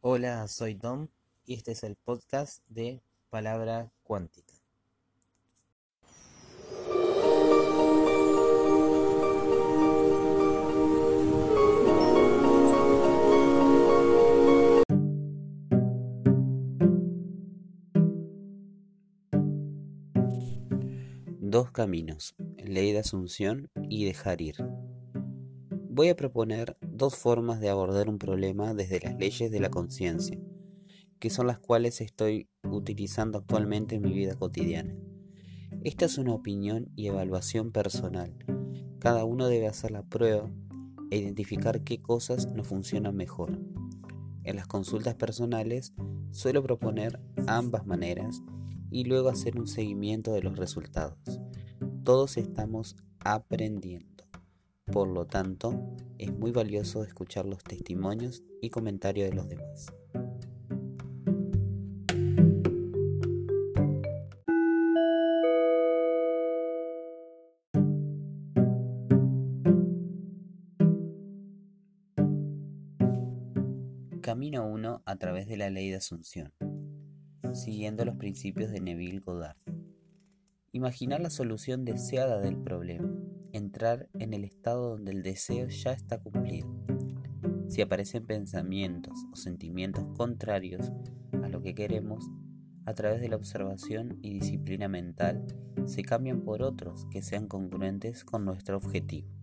Hola, soy Tom y este es el podcast de Palabra Cuántica. Dos caminos, ley de asunción y dejar ir. Voy a proponer dos formas de abordar un problema desde las leyes de la conciencia, que son las cuales estoy utilizando actualmente en mi vida cotidiana. Esta es una opinión y evaluación personal. Cada uno debe hacer la prueba e identificar qué cosas nos funcionan mejor. En las consultas personales suelo proponer ambas maneras y luego hacer un seguimiento de los resultados. Todos estamos aprendiendo. Por lo tanto, es muy valioso escuchar los testimonios y comentarios de los demás. Camino 1 a través de la ley de asunción siguiendo los principios de Neville Goddard. Imaginar la solución deseada del problema, entrar en el estado donde el deseo ya está cumplido. Si aparecen pensamientos o sentimientos contrarios a lo que queremos, a través de la observación y disciplina mental, se cambian por otros que sean congruentes con nuestro objetivo.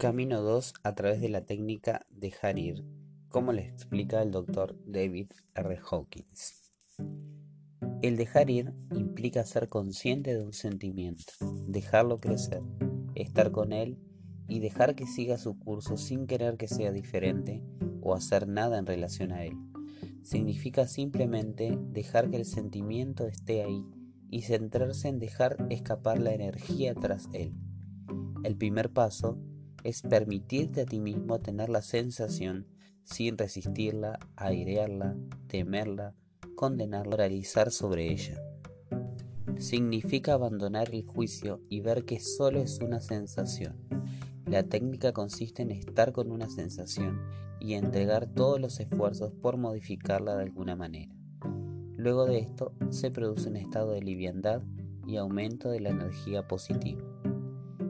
Camino 2 a través de la técnica de ir, como le explica el doctor David R. Hawkins. El dejar ir implica ser consciente de un sentimiento, dejarlo crecer, estar con él y dejar que siga su curso sin querer que sea diferente o hacer nada en relación a él. Significa simplemente dejar que el sentimiento esté ahí y centrarse en dejar escapar la energía tras él. El primer paso es permitirte a ti mismo tener la sensación sin resistirla, airearla, temerla, condenarla, realizar sobre ella. Significa abandonar el juicio y ver que solo es una sensación. La técnica consiste en estar con una sensación y entregar todos los esfuerzos por modificarla de alguna manera. Luego de esto se produce un estado de liviandad y aumento de la energía positiva.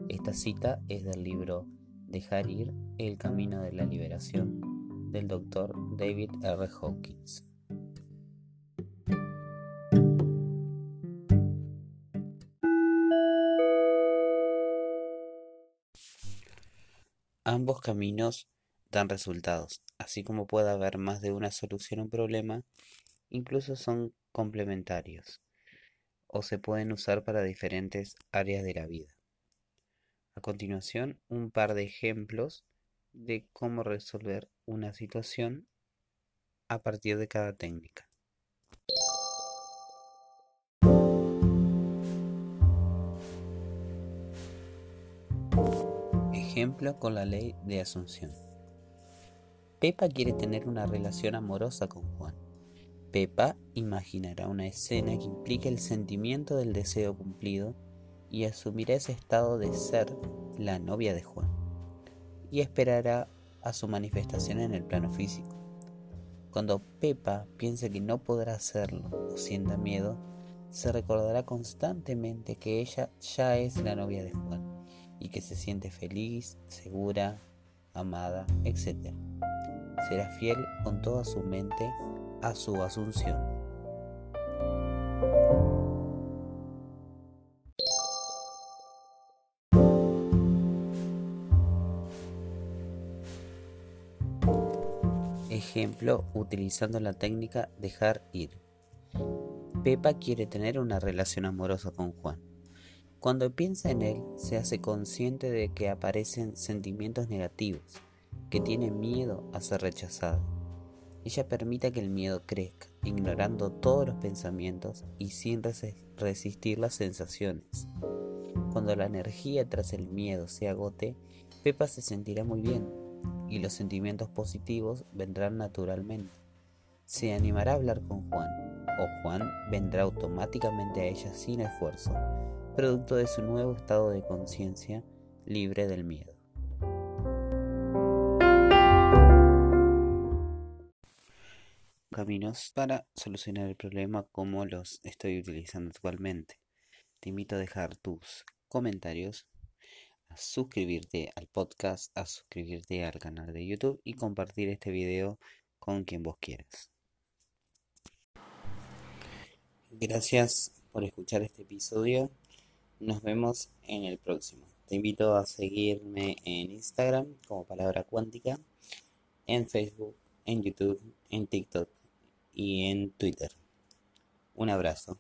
Esta cita es del libro Dejar ir el camino de la liberación del Dr. David R. Hawkins. Ambos caminos dan resultados, así como puede haber más de una solución a un problema, incluso son complementarios o se pueden usar para diferentes áreas de la vida. A continuación, un par de ejemplos de cómo resolver una situación a partir de cada técnica. Ejemplo con la ley de asunción. Pepa quiere tener una relación amorosa con Juan. Pepa imaginará una escena que implique el sentimiento del deseo cumplido y asumirá ese estado de ser la novia de Juan y esperará a su manifestación en el plano físico. Cuando Pepa piense que no podrá hacerlo o sienta miedo, se recordará constantemente que ella ya es la novia de Juan y que se siente feliz, segura, amada, etc. Será fiel con toda su mente a su asunción. Ejemplo, utilizando la técnica dejar ir. Pepa quiere tener una relación amorosa con Juan. Cuando piensa en él, se hace consciente de que aparecen sentimientos negativos, que tiene miedo a ser rechazado. Ella permite que el miedo crezca, ignorando todos los pensamientos y sin resistir las sensaciones. Cuando la energía tras el miedo se agote, Pepa se sentirá muy bien, y los sentimientos positivos vendrán naturalmente. se animará a hablar con Juan, o Juan vendrá automáticamente a ella sin esfuerzo, producto de su nuevo estado de conciencia libre del miedo. Caminos para solucionar el problema como los estoy utilizando actualmente. Te invito a dejar tus comentarios, a suscribirte al podcast, a suscribirte al canal de YouTube y compartir este video con quien vos quieras. Gracias por escuchar este episodio. Nos vemos en el próximo. Te invito a seguirme en Instagram como Palabra Cuántica, en Facebook, en YouTube, en TikTok y en Twitter. Un abrazo.